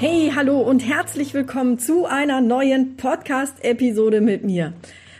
Hey, hallo und herzlich willkommen zu einer neuen Podcast-Episode mit mir.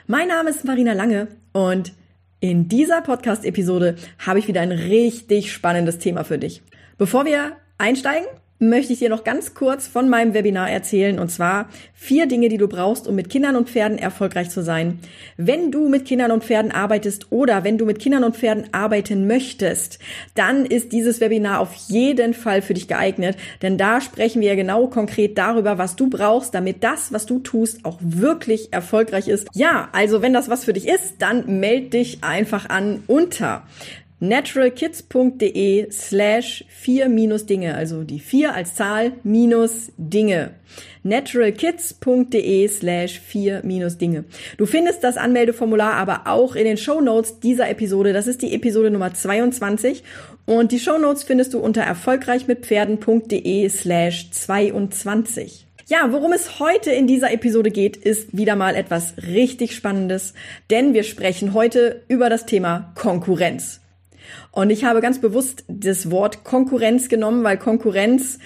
Mein Name ist Marina Lange und in dieser Podcast-Episode habe ich wieder ein richtig spannendes Thema für dich. Bevor wir einsteigen, möchte ich dir noch ganz kurz von meinem Webinar erzählen und zwar vier Dinge, die du brauchst, um mit Kindern und Pferden erfolgreich zu sein. Wenn du mit Kindern und Pferden arbeitest oder wenn du mit Kindern und Pferden arbeiten möchtest, dann ist dieses Webinar auf jeden Fall für dich geeignet, denn da sprechen wir genau konkret darüber, was du brauchst, damit das, was du tust, auch wirklich erfolgreich ist. Ja, also wenn das was für dich ist, dann meld dich einfach an unter naturalkids.de slash vier minus Dinge, also die vier als Zahl minus Dinge. naturalkids.de slash vier minus Dinge. Du findest das Anmeldeformular aber auch in den Show Notes dieser Episode. Das ist die Episode Nummer 22 und die Show Notes findest du unter erfolgreichmitpferden.de slash 22. Ja, worum es heute in dieser Episode geht, ist wieder mal etwas richtig Spannendes, denn wir sprechen heute über das Thema Konkurrenz. Und ich habe ganz bewusst das Wort Konkurrenz genommen, weil Konkurrenz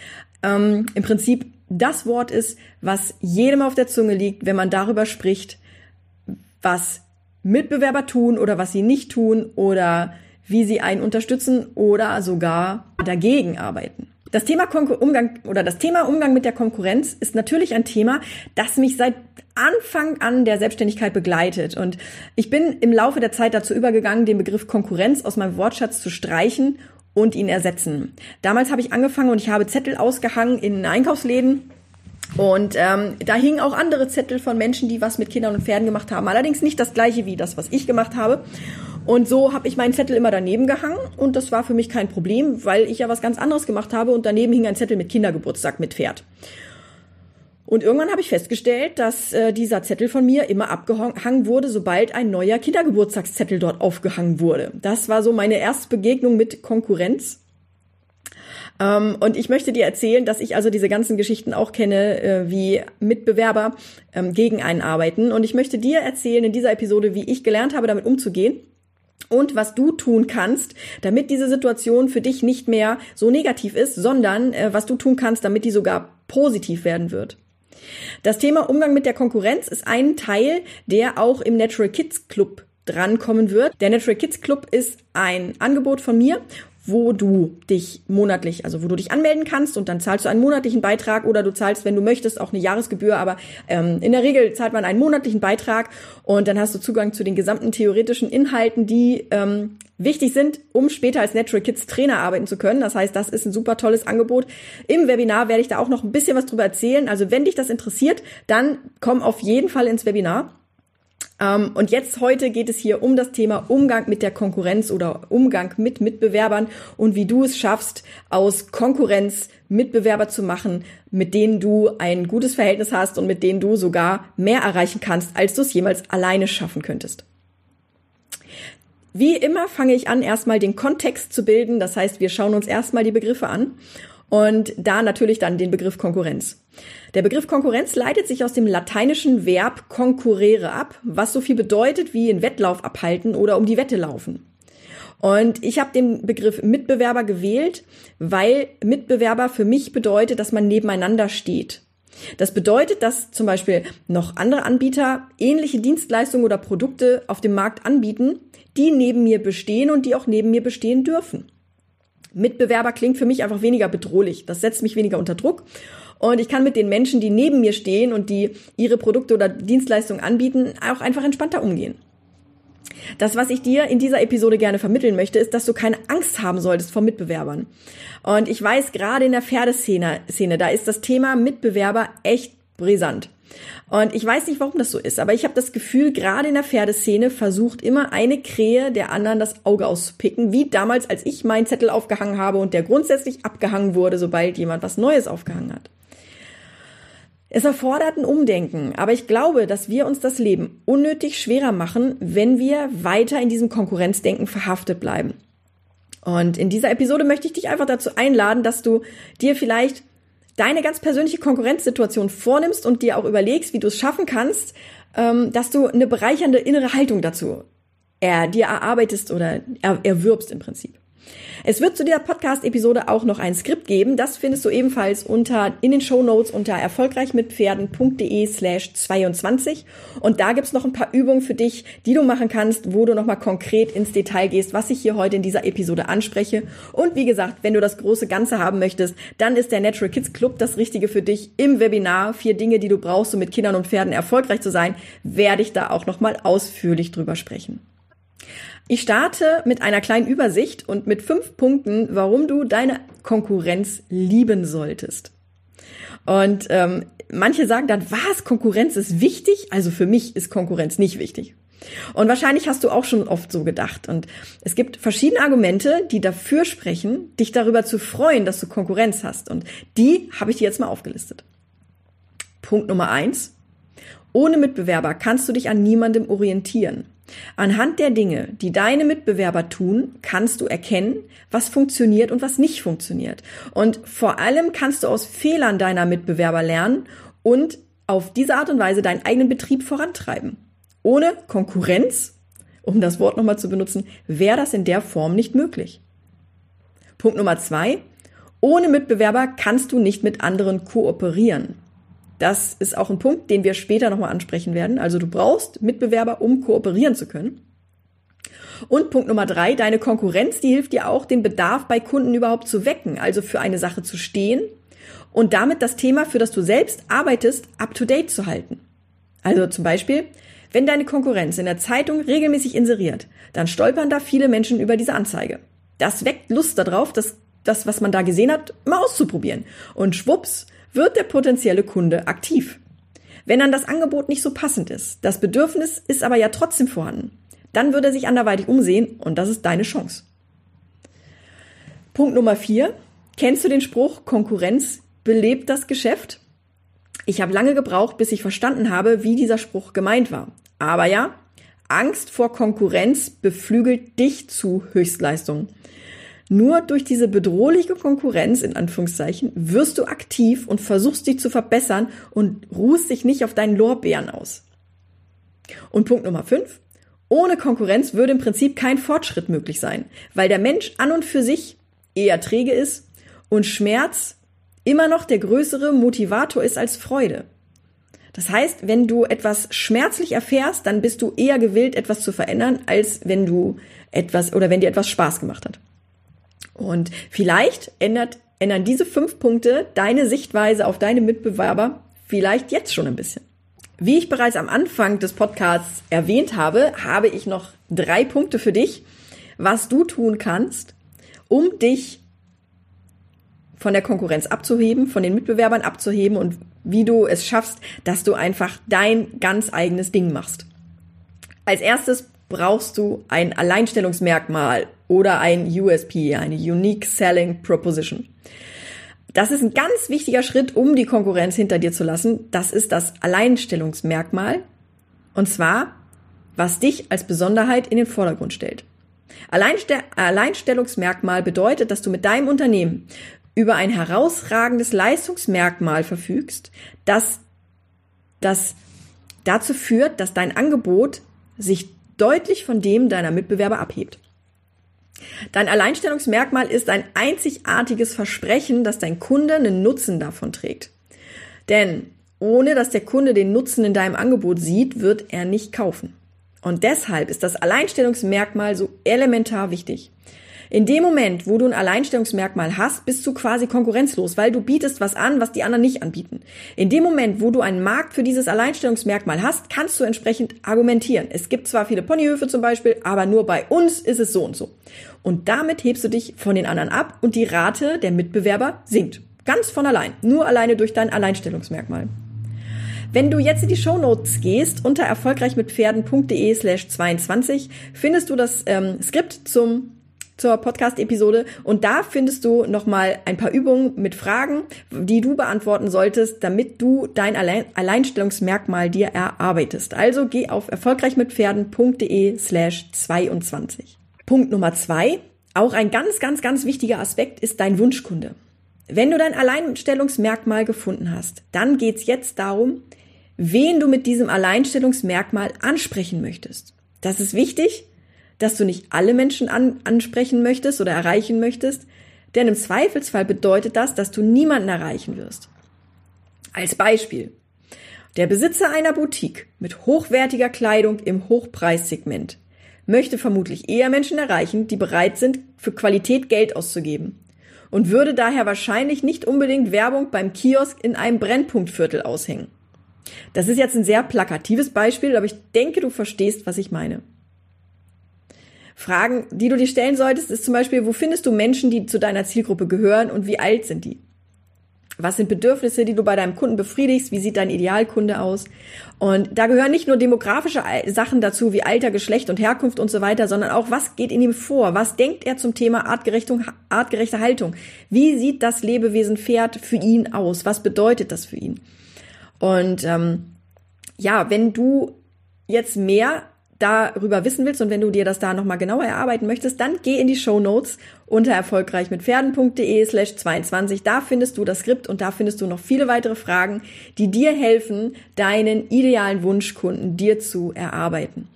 ähm, im Prinzip das Wort ist, was jedem auf der Zunge liegt, wenn man darüber spricht, was Mitbewerber tun oder was sie nicht tun oder wie sie einen unterstützen oder sogar dagegen arbeiten. Das Thema Konkur Umgang oder das Thema Umgang mit der Konkurrenz ist natürlich ein Thema, das mich seit Anfang an der Selbstständigkeit begleitet. Und ich bin im Laufe der Zeit dazu übergegangen, den Begriff Konkurrenz aus meinem Wortschatz zu streichen und ihn ersetzen. Damals habe ich angefangen und ich habe Zettel ausgehangen in Einkaufsläden und ähm, da hingen auch andere Zettel von Menschen, die was mit Kindern und Pferden gemacht haben. Allerdings nicht das gleiche wie das, was ich gemacht habe. Und so habe ich meinen Zettel immer daneben gehangen und das war für mich kein Problem, weil ich ja was ganz anderes gemacht habe und daneben hing ein Zettel mit Kindergeburtstag mit Pferd. Und irgendwann habe ich festgestellt, dass äh, dieser Zettel von mir immer abgehangen wurde, sobald ein neuer Kindergeburtstagszettel dort aufgehangen wurde. Das war so meine erste Begegnung mit Konkurrenz. Ähm, und ich möchte dir erzählen, dass ich also diese ganzen Geschichten auch kenne, äh, wie Mitbewerber ähm, gegen einen arbeiten. Und ich möchte dir erzählen in dieser Episode, wie ich gelernt habe, damit umzugehen und was du tun kannst, damit diese Situation für dich nicht mehr so negativ ist, sondern äh, was du tun kannst, damit die sogar positiv werden wird. Das Thema Umgang mit der Konkurrenz ist ein Teil, der auch im Natural Kids Club drankommen wird. Der Natural Kids Club ist ein Angebot von mir wo du dich monatlich, also wo du dich anmelden kannst und dann zahlst du einen monatlichen Beitrag oder du zahlst, wenn du möchtest, auch eine Jahresgebühr, aber ähm, in der Regel zahlt man einen monatlichen Beitrag und dann hast du Zugang zu den gesamten theoretischen Inhalten, die ähm, wichtig sind, um später als Natural Kids Trainer arbeiten zu können. Das heißt, das ist ein super tolles Angebot. Im Webinar werde ich da auch noch ein bisschen was drüber erzählen. Also wenn dich das interessiert, dann komm auf jeden Fall ins Webinar. Ähm, und jetzt heute geht es hier um das Thema Umgang mit der Konkurrenz oder Umgang mit Mitbewerbern und wie du es schaffst, aus Konkurrenz Mitbewerber zu machen, mit denen du ein gutes Verhältnis hast und mit denen du sogar mehr erreichen kannst, als du es jemals alleine schaffen könntest. Wie immer fange ich an, erstmal den Kontext zu bilden. Das heißt, wir schauen uns erstmal die Begriffe an und da natürlich dann den Begriff Konkurrenz. Der Begriff Konkurrenz leitet sich aus dem lateinischen Verb concurrere ab, was so viel bedeutet wie in Wettlauf abhalten oder um die Wette laufen. Und ich habe den Begriff Mitbewerber gewählt, weil Mitbewerber für mich bedeutet, dass man nebeneinander steht. Das bedeutet, dass zum Beispiel noch andere Anbieter ähnliche Dienstleistungen oder Produkte auf dem Markt anbieten, die neben mir bestehen und die auch neben mir bestehen dürfen. Mitbewerber klingt für mich einfach weniger bedrohlich. Das setzt mich weniger unter Druck. Und ich kann mit den Menschen, die neben mir stehen und die ihre Produkte oder Dienstleistungen anbieten, auch einfach entspannter umgehen. Das, was ich dir in dieser Episode gerne vermitteln möchte, ist, dass du keine Angst haben solltest vor Mitbewerbern. Und ich weiß, gerade in der Pferdeszene, Szene, da ist das Thema Mitbewerber echt brisant. Und ich weiß nicht, warum das so ist, aber ich habe das Gefühl, gerade in der Pferdeszene versucht immer eine Krähe der anderen das Auge auszupicken, wie damals, als ich meinen Zettel aufgehangen habe und der grundsätzlich abgehangen wurde, sobald jemand was Neues aufgehangen hat. Es erfordert ein Umdenken, aber ich glaube, dass wir uns das Leben unnötig schwerer machen, wenn wir weiter in diesem Konkurrenzdenken verhaftet bleiben. Und in dieser Episode möchte ich dich einfach dazu einladen, dass du dir vielleicht deine ganz persönliche Konkurrenzsituation vornimmst und dir auch überlegst, wie du es schaffen kannst, ähm, dass du eine bereichernde innere Haltung dazu er, dir erarbeitest oder er, erwirbst im Prinzip. Es wird zu dieser Podcast-Episode auch noch ein Skript geben. Das findest du ebenfalls unter, in den Show Notes unter erfolgreichmitpferden.de slash 22. Und da gibt's noch ein paar Übungen für dich, die du machen kannst, wo du nochmal konkret ins Detail gehst, was ich hier heute in dieser Episode anspreche. Und wie gesagt, wenn du das große Ganze haben möchtest, dann ist der Natural Kids Club das Richtige für dich. Im Webinar vier Dinge, die du brauchst, um mit Kindern und Pferden erfolgreich zu sein, werde ich da auch nochmal ausführlich drüber sprechen. Ich starte mit einer kleinen Übersicht und mit fünf Punkten, warum du deine Konkurrenz lieben solltest. Und ähm, manche sagen dann, was, Konkurrenz ist wichtig? Also für mich ist Konkurrenz nicht wichtig. Und wahrscheinlich hast du auch schon oft so gedacht. Und es gibt verschiedene Argumente, die dafür sprechen, dich darüber zu freuen, dass du Konkurrenz hast. Und die habe ich dir jetzt mal aufgelistet. Punkt Nummer eins. Ohne Mitbewerber kannst du dich an niemandem orientieren. Anhand der Dinge, die deine Mitbewerber tun, kannst du erkennen, was funktioniert und was nicht funktioniert. Und vor allem kannst du aus Fehlern deiner Mitbewerber lernen und auf diese Art und Weise deinen eigenen Betrieb vorantreiben. Ohne Konkurrenz, um das Wort nochmal zu benutzen, wäre das in der Form nicht möglich. Punkt Nummer zwei. Ohne Mitbewerber kannst du nicht mit anderen kooperieren. Das ist auch ein Punkt, den wir später nochmal ansprechen werden. Also du brauchst Mitbewerber, um kooperieren zu können. Und Punkt Nummer drei, deine Konkurrenz, die hilft dir auch, den Bedarf bei Kunden überhaupt zu wecken, also für eine Sache zu stehen und damit das Thema, für das du selbst arbeitest, up-to-date zu halten. Also zum Beispiel, wenn deine Konkurrenz in der Zeitung regelmäßig inseriert, dann stolpern da viele Menschen über diese Anzeige. Das weckt Lust darauf, das, das was man da gesehen hat, mal auszuprobieren. Und schwupps, wird der potenzielle Kunde aktiv. Wenn dann das Angebot nicht so passend ist, das Bedürfnis ist aber ja trotzdem vorhanden, dann wird er sich anderweitig umsehen und das ist deine Chance. Punkt Nummer vier. Kennst du den Spruch, Konkurrenz belebt das Geschäft? Ich habe lange gebraucht, bis ich verstanden habe, wie dieser Spruch gemeint war. Aber ja, Angst vor Konkurrenz beflügelt dich zu Höchstleistungen. Nur durch diese bedrohliche Konkurrenz, in Anführungszeichen, wirst du aktiv und versuchst dich zu verbessern und ruhst dich nicht auf deinen Lorbeeren aus. Und Punkt Nummer 5. Ohne Konkurrenz würde im Prinzip kein Fortschritt möglich sein, weil der Mensch an und für sich eher träge ist und Schmerz immer noch der größere Motivator ist als Freude. Das heißt, wenn du etwas schmerzlich erfährst, dann bist du eher gewillt, etwas zu verändern, als wenn du etwas oder wenn dir etwas Spaß gemacht hat. Und vielleicht ändert, ändern diese fünf Punkte deine Sichtweise auf deine Mitbewerber vielleicht jetzt schon ein bisschen. Wie ich bereits am Anfang des Podcasts erwähnt habe, habe ich noch drei Punkte für dich, was du tun kannst, um dich von der Konkurrenz abzuheben, von den Mitbewerbern abzuheben und wie du es schaffst, dass du einfach dein ganz eigenes Ding machst. Als erstes brauchst du ein Alleinstellungsmerkmal oder ein USP, eine Unique Selling Proposition. Das ist ein ganz wichtiger Schritt, um die Konkurrenz hinter dir zu lassen. Das ist das Alleinstellungsmerkmal. Und zwar, was dich als Besonderheit in den Vordergrund stellt. Alleinste Alleinstellungsmerkmal bedeutet, dass du mit deinem Unternehmen über ein herausragendes Leistungsmerkmal verfügst, das, das dazu führt, dass dein Angebot sich deutlich von dem deiner Mitbewerber abhebt. Dein Alleinstellungsmerkmal ist ein einzigartiges Versprechen, dass dein Kunde einen Nutzen davon trägt. Denn ohne dass der Kunde den Nutzen in deinem Angebot sieht, wird er nicht kaufen. Und deshalb ist das Alleinstellungsmerkmal so elementar wichtig. In dem Moment, wo du ein Alleinstellungsmerkmal hast, bist du quasi konkurrenzlos, weil du bietest was an, was die anderen nicht anbieten. In dem Moment, wo du einen Markt für dieses Alleinstellungsmerkmal hast, kannst du entsprechend argumentieren. Es gibt zwar viele Ponyhöfe zum Beispiel, aber nur bei uns ist es so und so. Und damit hebst du dich von den anderen ab und die Rate der Mitbewerber sinkt. Ganz von allein. Nur alleine durch dein Alleinstellungsmerkmal. Wenn du jetzt in die Show Notes gehst, unter erfolgreichmitpferden.de slash 22, findest du das ähm, Skript zum zur Podcast-Episode und da findest du nochmal ein paar Übungen mit Fragen, die du beantworten solltest, damit du dein Allein Alleinstellungsmerkmal dir erarbeitest. Also geh auf erfolgreichmitpferden.de slash 22. Punkt Nummer zwei, auch ein ganz, ganz, ganz wichtiger Aspekt ist dein Wunschkunde. Wenn du dein Alleinstellungsmerkmal gefunden hast, dann geht's jetzt darum, wen du mit diesem Alleinstellungsmerkmal ansprechen möchtest. Das ist wichtig, dass du nicht alle Menschen an, ansprechen möchtest oder erreichen möchtest, denn im Zweifelsfall bedeutet das, dass du niemanden erreichen wirst. Als Beispiel. Der Besitzer einer Boutique mit hochwertiger Kleidung im Hochpreissegment möchte vermutlich eher Menschen erreichen, die bereit sind, für Qualität Geld auszugeben und würde daher wahrscheinlich nicht unbedingt Werbung beim Kiosk in einem Brennpunktviertel aushängen. Das ist jetzt ein sehr plakatives Beispiel, aber ich denke, du verstehst, was ich meine. Fragen, die du dir stellen solltest, ist zum Beispiel, wo findest du Menschen, die zu deiner Zielgruppe gehören und wie alt sind die? Was sind Bedürfnisse, die du bei deinem Kunden befriedigst? Wie sieht dein Idealkunde aus? Und da gehören nicht nur demografische Sachen dazu, wie Alter, Geschlecht und Herkunft und so weiter, sondern auch, was geht in ihm vor? Was denkt er zum Thema artgerechte Haltung? Wie sieht das Lebewesen Pferd für ihn aus? Was bedeutet das für ihn? Und ähm, ja, wenn du jetzt mehr darüber wissen willst und wenn du dir das da nochmal genauer erarbeiten möchtest, dann geh in die Show Notes unter erfolgreichmitpferden.de slash 22. Da findest du das Skript und da findest du noch viele weitere Fragen, die dir helfen, deinen idealen Wunschkunden dir zu erarbeiten.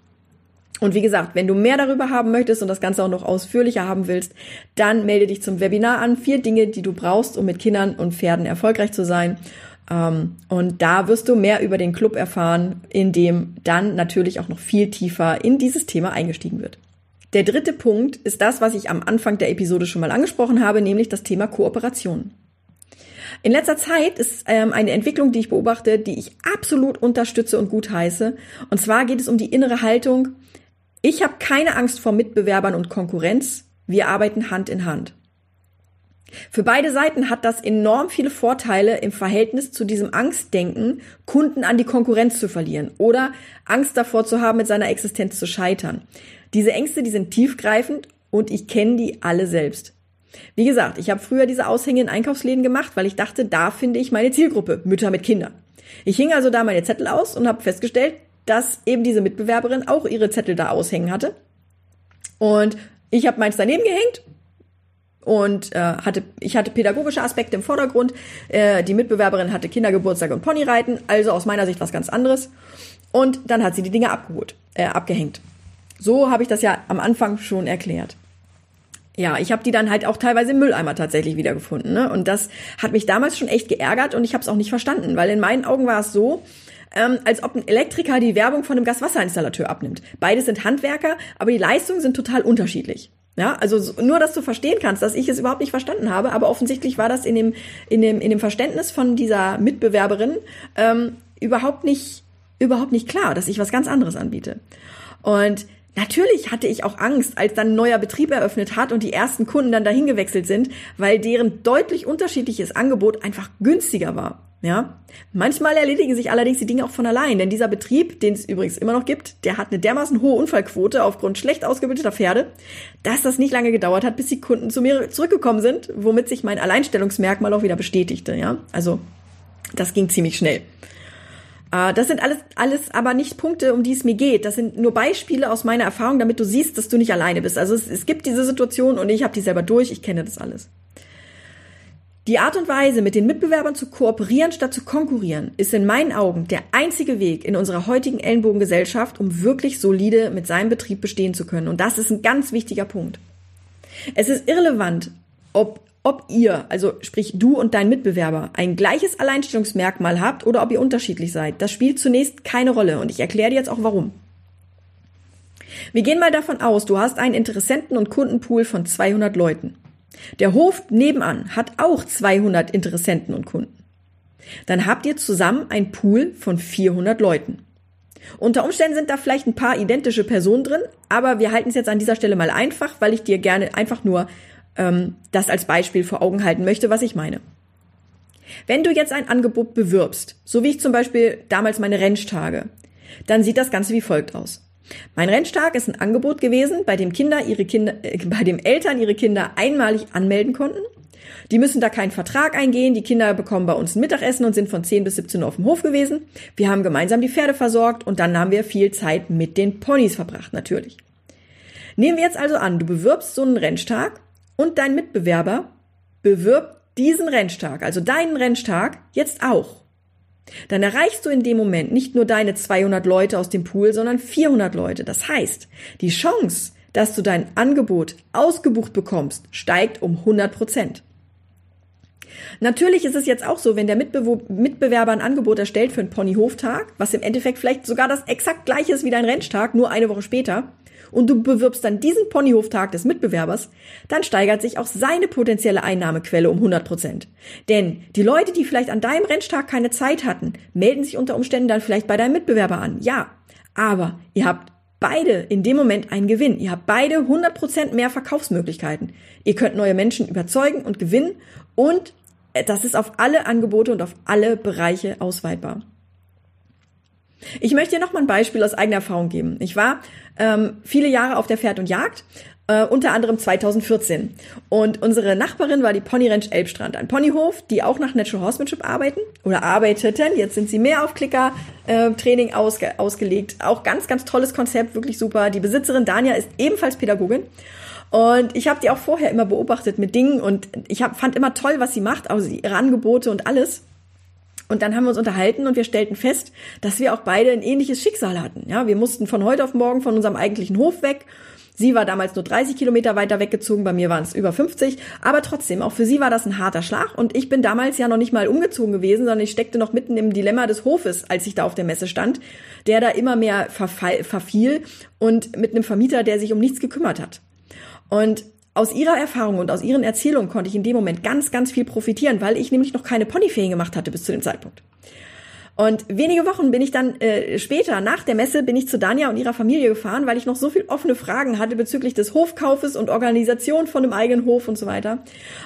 Und wie gesagt, wenn du mehr darüber haben möchtest und das Ganze auch noch ausführlicher haben willst, dann melde dich zum Webinar an. Vier Dinge, die du brauchst, um mit Kindern und Pferden erfolgreich zu sein. Ähm, und da wirst du mehr über den Club erfahren, in dem dann natürlich auch noch viel tiefer in dieses Thema eingestiegen wird. Der dritte Punkt ist das, was ich am Anfang der Episode schon mal angesprochen habe, nämlich das Thema Kooperation. In letzter Zeit ist ähm, eine Entwicklung, die ich beobachte, die ich absolut unterstütze und gut heiße. Und zwar geht es um die innere Haltung. Ich habe keine Angst vor Mitbewerbern und Konkurrenz. Wir arbeiten Hand in Hand. Für beide Seiten hat das enorm viele Vorteile im Verhältnis zu diesem Angstdenken, Kunden an die Konkurrenz zu verlieren oder Angst davor zu haben, mit seiner Existenz zu scheitern. Diese Ängste, die sind tiefgreifend und ich kenne die alle selbst. Wie gesagt, ich habe früher diese Aushänge in Einkaufsläden gemacht, weil ich dachte, da finde ich meine Zielgruppe, Mütter mit Kindern. Ich hing also da meine Zettel aus und habe festgestellt, dass eben diese Mitbewerberin auch ihre Zettel da aushängen hatte. Und ich habe meins daneben gehängt und äh, hatte ich hatte pädagogische Aspekte im Vordergrund. Äh, die Mitbewerberin hatte Kindergeburtstag und Ponyreiten, also aus meiner Sicht was ganz anderes. Und dann hat sie die Dinge abgeholt, äh, abgehängt. So habe ich das ja am Anfang schon erklärt. Ja, ich habe die dann halt auch teilweise im Mülleimer tatsächlich wiedergefunden. Ne? Und das hat mich damals schon echt geärgert und ich habe es auch nicht verstanden, weil in meinen Augen war es so, ähm, als ob ein Elektriker die Werbung von einem Gaswasserinstallateur abnimmt. Beide sind Handwerker, aber die Leistungen sind total unterschiedlich. Ja, also nur, dass du verstehen kannst, dass ich es überhaupt nicht verstanden habe, aber offensichtlich war das in dem, in dem, in dem Verständnis von dieser Mitbewerberin ähm, überhaupt nicht, überhaupt nicht klar, dass ich was ganz anderes anbiete. Und Natürlich hatte ich auch Angst, als dann ein neuer Betrieb eröffnet hat und die ersten Kunden dann dahin gewechselt sind, weil deren deutlich unterschiedliches Angebot einfach günstiger war. Ja, manchmal erledigen sich allerdings die Dinge auch von allein, denn dieser Betrieb, den es übrigens immer noch gibt, der hat eine dermaßen hohe Unfallquote aufgrund schlecht ausgebildeter Pferde, dass das nicht lange gedauert hat, bis die Kunden zu mir zurückgekommen sind, womit sich mein Alleinstellungsmerkmal auch wieder bestätigte. Ja, also das ging ziemlich schnell. Äh, das sind alles, alles aber nicht Punkte, um die es mir geht. Das sind nur Beispiele aus meiner Erfahrung, damit du siehst, dass du nicht alleine bist. Also es, es gibt diese Situation und ich habe die selber durch, ich kenne das alles. Die Art und Weise, mit den Mitbewerbern zu kooperieren statt zu konkurrieren, ist in meinen Augen der einzige Weg in unserer heutigen Ellenbogengesellschaft, um wirklich solide mit seinem Betrieb bestehen zu können. Und das ist ein ganz wichtiger Punkt. Es ist irrelevant, ob, ob ihr, also sprich du und dein Mitbewerber, ein gleiches Alleinstellungsmerkmal habt oder ob ihr unterschiedlich seid. Das spielt zunächst keine Rolle und ich erkläre dir jetzt auch warum. Wir gehen mal davon aus, du hast einen Interessenten- und Kundenpool von 200 Leuten. Der Hof nebenan hat auch 200 Interessenten und Kunden. Dann habt ihr zusammen ein Pool von 400 Leuten. Unter Umständen sind da vielleicht ein paar identische Personen drin, aber wir halten es jetzt an dieser Stelle mal einfach, weil ich dir gerne einfach nur ähm, das als Beispiel vor Augen halten möchte, was ich meine. Wenn du jetzt ein Angebot bewirbst, so wie ich zum Beispiel damals meine Renntage, dann sieht das Ganze wie folgt aus. Mein Renntag ist ein Angebot gewesen, bei dem Kinder ihre Kinder, äh, bei dem Eltern ihre Kinder einmalig anmelden konnten. Die müssen da keinen Vertrag eingehen. Die Kinder bekommen bei uns ein Mittagessen und sind von 10 bis 17 Uhr auf dem Hof gewesen. Wir haben gemeinsam die Pferde versorgt und dann haben wir viel Zeit mit den Ponys verbracht, natürlich. Nehmen wir jetzt also an, du bewirbst so einen Renntag und dein Mitbewerber bewirbt diesen Renntag, also deinen Renntag, jetzt auch. Dann erreichst du in dem Moment nicht nur deine 200 Leute aus dem Pool, sondern 400 Leute. Das heißt, die Chance, dass du dein Angebot ausgebucht bekommst, steigt um 100 Prozent. Natürlich ist es jetzt auch so, wenn der Mitbe Mitbewerber ein Angebot erstellt für einen Ponyhoftag, was im Endeffekt vielleicht sogar das exakt gleiche ist wie dein Renntag, nur eine Woche später, und du bewirbst dann diesen Ponyhoftag des Mitbewerbers, dann steigert sich auch seine potenzielle Einnahmequelle um 100 Prozent. Denn die Leute, die vielleicht an deinem Renntag keine Zeit hatten, melden sich unter Umständen dann vielleicht bei deinem Mitbewerber an. Ja, aber ihr habt beide in dem Moment einen Gewinn. Ihr habt beide 100 Prozent mehr Verkaufsmöglichkeiten. Ihr könnt neue Menschen überzeugen und gewinnen und das ist auf alle Angebote und auf alle Bereiche ausweitbar. Ich möchte dir noch mal ein Beispiel aus eigener Erfahrung geben. Ich war ähm, viele Jahre auf der Pferd und Jagd, äh, unter anderem 2014. Und unsere Nachbarin war die Pony Ranch Elbstrand, ein Ponyhof, die auch nach Natural Horsemanship arbeiten oder arbeiteten. Jetzt sind sie mehr auf Klicker-Training äh, ausge ausgelegt. Auch ganz, ganz tolles Konzept, wirklich super. Die Besitzerin Dania ist ebenfalls Pädagogin. Und ich habe die auch vorher immer beobachtet mit Dingen und ich hab, fand immer toll, was sie macht, also ihre Angebote und alles. Und dann haben wir uns unterhalten und wir stellten fest, dass wir auch beide ein ähnliches Schicksal hatten. Ja, wir mussten von heute auf morgen von unserem eigentlichen Hof weg. Sie war damals nur 30 Kilometer weiter weggezogen, bei mir waren es über 50. Aber trotzdem, auch für sie war das ein harter Schlag. Und ich bin damals ja noch nicht mal umgezogen gewesen, sondern ich steckte noch mitten im Dilemma des Hofes, als ich da auf der Messe stand, der da immer mehr verfall, verfiel und mit einem Vermieter, der sich um nichts gekümmert hat. Und aus ihrer Erfahrung und aus ihren Erzählungen konnte ich in dem Moment ganz, ganz viel profitieren, weil ich nämlich noch keine Ponyferien gemacht hatte bis zu dem Zeitpunkt. Und wenige Wochen bin ich dann äh, später, nach der Messe, bin ich zu Dania und ihrer Familie gefahren, weil ich noch so viel offene Fragen hatte bezüglich des Hofkaufes und Organisation von dem eigenen Hof und so weiter.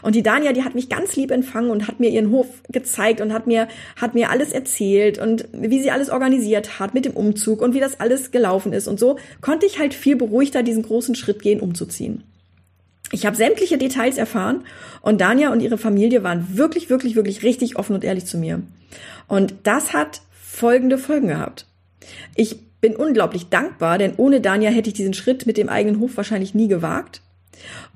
Und die Dania, die hat mich ganz lieb empfangen und hat mir ihren Hof gezeigt und hat mir, hat mir alles erzählt und wie sie alles organisiert hat mit dem Umzug und wie das alles gelaufen ist. Und so konnte ich halt viel beruhigter diesen großen Schritt gehen, umzuziehen. Ich habe sämtliche Details erfahren und Dania und ihre Familie waren wirklich, wirklich, wirklich richtig offen und ehrlich zu mir. Und das hat folgende Folgen gehabt. Ich bin unglaublich dankbar, denn ohne Dania hätte ich diesen Schritt mit dem eigenen Hof wahrscheinlich nie gewagt.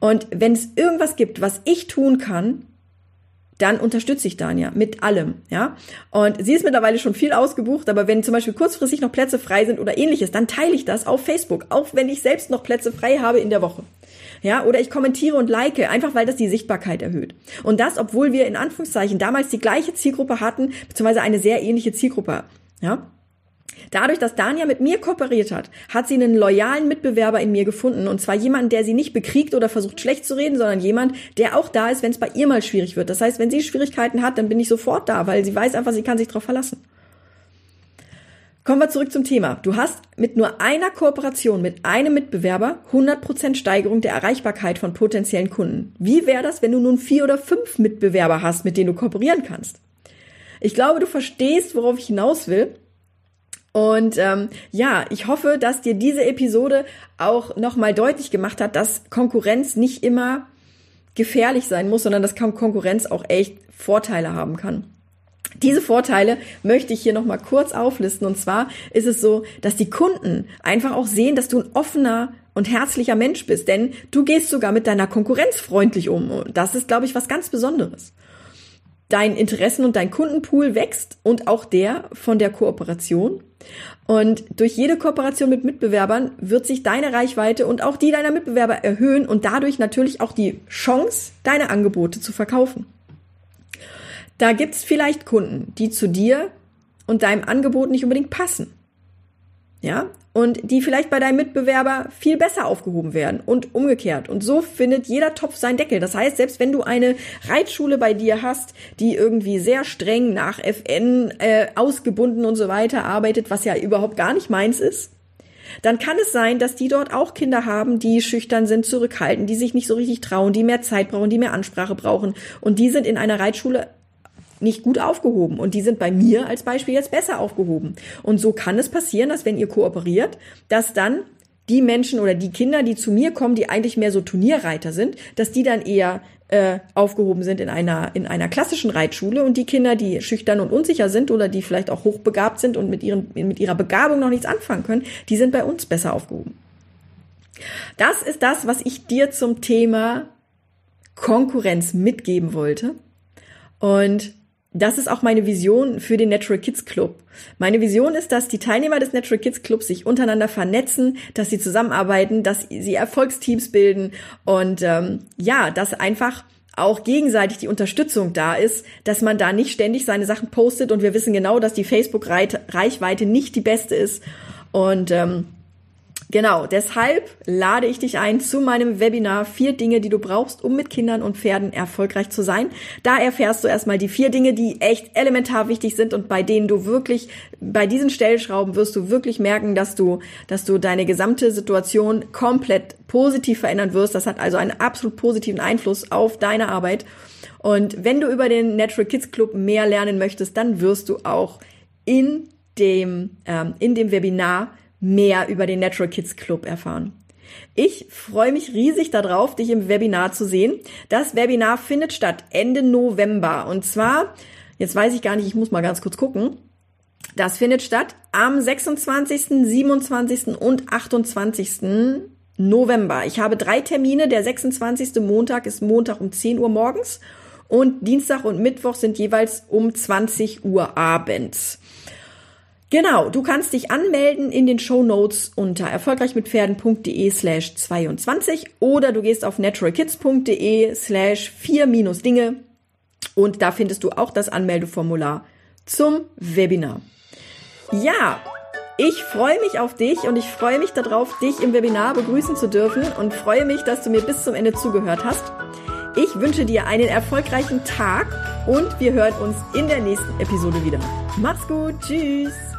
Und wenn es irgendwas gibt, was ich tun kann, dann unterstütze ich Dania mit allem, ja. Und sie ist mittlerweile schon viel ausgebucht, aber wenn zum Beispiel kurzfristig noch Plätze frei sind oder ähnliches, dann teile ich das auf Facebook, auch wenn ich selbst noch Plätze frei habe in der Woche. Ja, oder ich kommentiere und like, einfach weil das die Sichtbarkeit erhöht. Und das, obwohl wir in Anführungszeichen damals die gleiche Zielgruppe hatten, beziehungsweise eine sehr ähnliche Zielgruppe. Ja, Dadurch, dass Dania mit mir kooperiert hat, hat sie einen loyalen Mitbewerber in mir gefunden. Und zwar jemanden, der sie nicht bekriegt oder versucht schlecht zu reden, sondern jemand, der auch da ist, wenn es bei ihr mal schwierig wird. Das heißt, wenn sie Schwierigkeiten hat, dann bin ich sofort da, weil sie weiß einfach, sie kann sich darauf verlassen. Kommen wir zurück zum Thema. Du hast mit nur einer Kooperation mit einem Mitbewerber 100% Steigerung der Erreichbarkeit von potenziellen Kunden. Wie wäre das, wenn du nun vier oder fünf Mitbewerber hast, mit denen du kooperieren kannst? Ich glaube, du verstehst, worauf ich hinaus will. Und ähm, ja, ich hoffe, dass dir diese Episode auch nochmal deutlich gemacht hat, dass Konkurrenz nicht immer gefährlich sein muss, sondern dass Konkurrenz auch echt Vorteile haben kann. Diese Vorteile möchte ich hier nochmal kurz auflisten. Und zwar ist es so, dass die Kunden einfach auch sehen, dass du ein offener und herzlicher Mensch bist, denn du gehst sogar mit deiner Konkurrenz freundlich um. Und das ist, glaube ich, was ganz Besonderes dein Interessen- und dein Kundenpool wächst und auch der von der Kooperation. Und durch jede Kooperation mit Mitbewerbern wird sich deine Reichweite und auch die deiner Mitbewerber erhöhen und dadurch natürlich auch die Chance, deine Angebote zu verkaufen. Da gibt's vielleicht Kunden, die zu dir und deinem Angebot nicht unbedingt passen. Ja, und die vielleicht bei deinem Mitbewerber viel besser aufgehoben werden und umgekehrt. Und so findet jeder Topf seinen Deckel. Das heißt, selbst wenn du eine Reitschule bei dir hast, die irgendwie sehr streng nach FN äh, ausgebunden und so weiter arbeitet, was ja überhaupt gar nicht meins ist, dann kann es sein, dass die dort auch Kinder haben, die schüchtern sind, zurückhalten, die sich nicht so richtig trauen, die mehr Zeit brauchen, die mehr Ansprache brauchen. Und die sind in einer Reitschule nicht gut aufgehoben und die sind bei mir als Beispiel jetzt besser aufgehoben. Und so kann es passieren, dass wenn ihr kooperiert, dass dann die Menschen oder die Kinder, die zu mir kommen, die eigentlich mehr so Turnierreiter sind, dass die dann eher äh, aufgehoben sind in einer in einer klassischen Reitschule und die Kinder, die schüchtern und unsicher sind oder die vielleicht auch hochbegabt sind und mit ihren mit ihrer Begabung noch nichts anfangen können, die sind bei uns besser aufgehoben. Das ist das, was ich dir zum Thema Konkurrenz mitgeben wollte. Und das ist auch meine Vision für den Natural Kids Club. Meine Vision ist, dass die Teilnehmer des Natural Kids Clubs sich untereinander vernetzen, dass sie zusammenarbeiten, dass sie Erfolgsteams bilden und ähm, ja, dass einfach auch gegenseitig die Unterstützung da ist, dass man da nicht ständig seine Sachen postet und wir wissen genau, dass die Facebook-Reichweite nicht die beste ist und ähm, Genau, deshalb lade ich dich ein zu meinem Webinar Vier Dinge, die du brauchst, um mit Kindern und Pferden erfolgreich zu sein. Da erfährst du erstmal die vier Dinge, die echt elementar wichtig sind und bei denen du wirklich, bei diesen Stellschrauben wirst du wirklich merken, dass du, dass du deine gesamte Situation komplett positiv verändern wirst. Das hat also einen absolut positiven Einfluss auf deine Arbeit. Und wenn du über den Natural Kids Club mehr lernen möchtest, dann wirst du auch in dem, ähm, in dem Webinar mehr über den Natural Kids Club erfahren. Ich freue mich riesig darauf, dich im Webinar zu sehen. Das Webinar findet statt Ende November. Und zwar, jetzt weiß ich gar nicht, ich muss mal ganz kurz gucken. Das findet statt am 26., 27. und 28. November. Ich habe drei Termine. Der 26. Montag ist Montag um 10 Uhr morgens und Dienstag und Mittwoch sind jeweils um 20 Uhr abends. Genau, du kannst dich anmelden in den Show Notes unter erfolgreichmitpferden.de slash 22 oder du gehst auf naturalkids.de slash 4 minus Dinge und da findest du auch das Anmeldeformular zum Webinar. Ja, ich freue mich auf dich und ich freue mich darauf, dich im Webinar begrüßen zu dürfen und freue mich, dass du mir bis zum Ende zugehört hast. Ich wünsche dir einen erfolgreichen Tag und wir hören uns in der nächsten Episode wieder. Mach's gut, tschüss!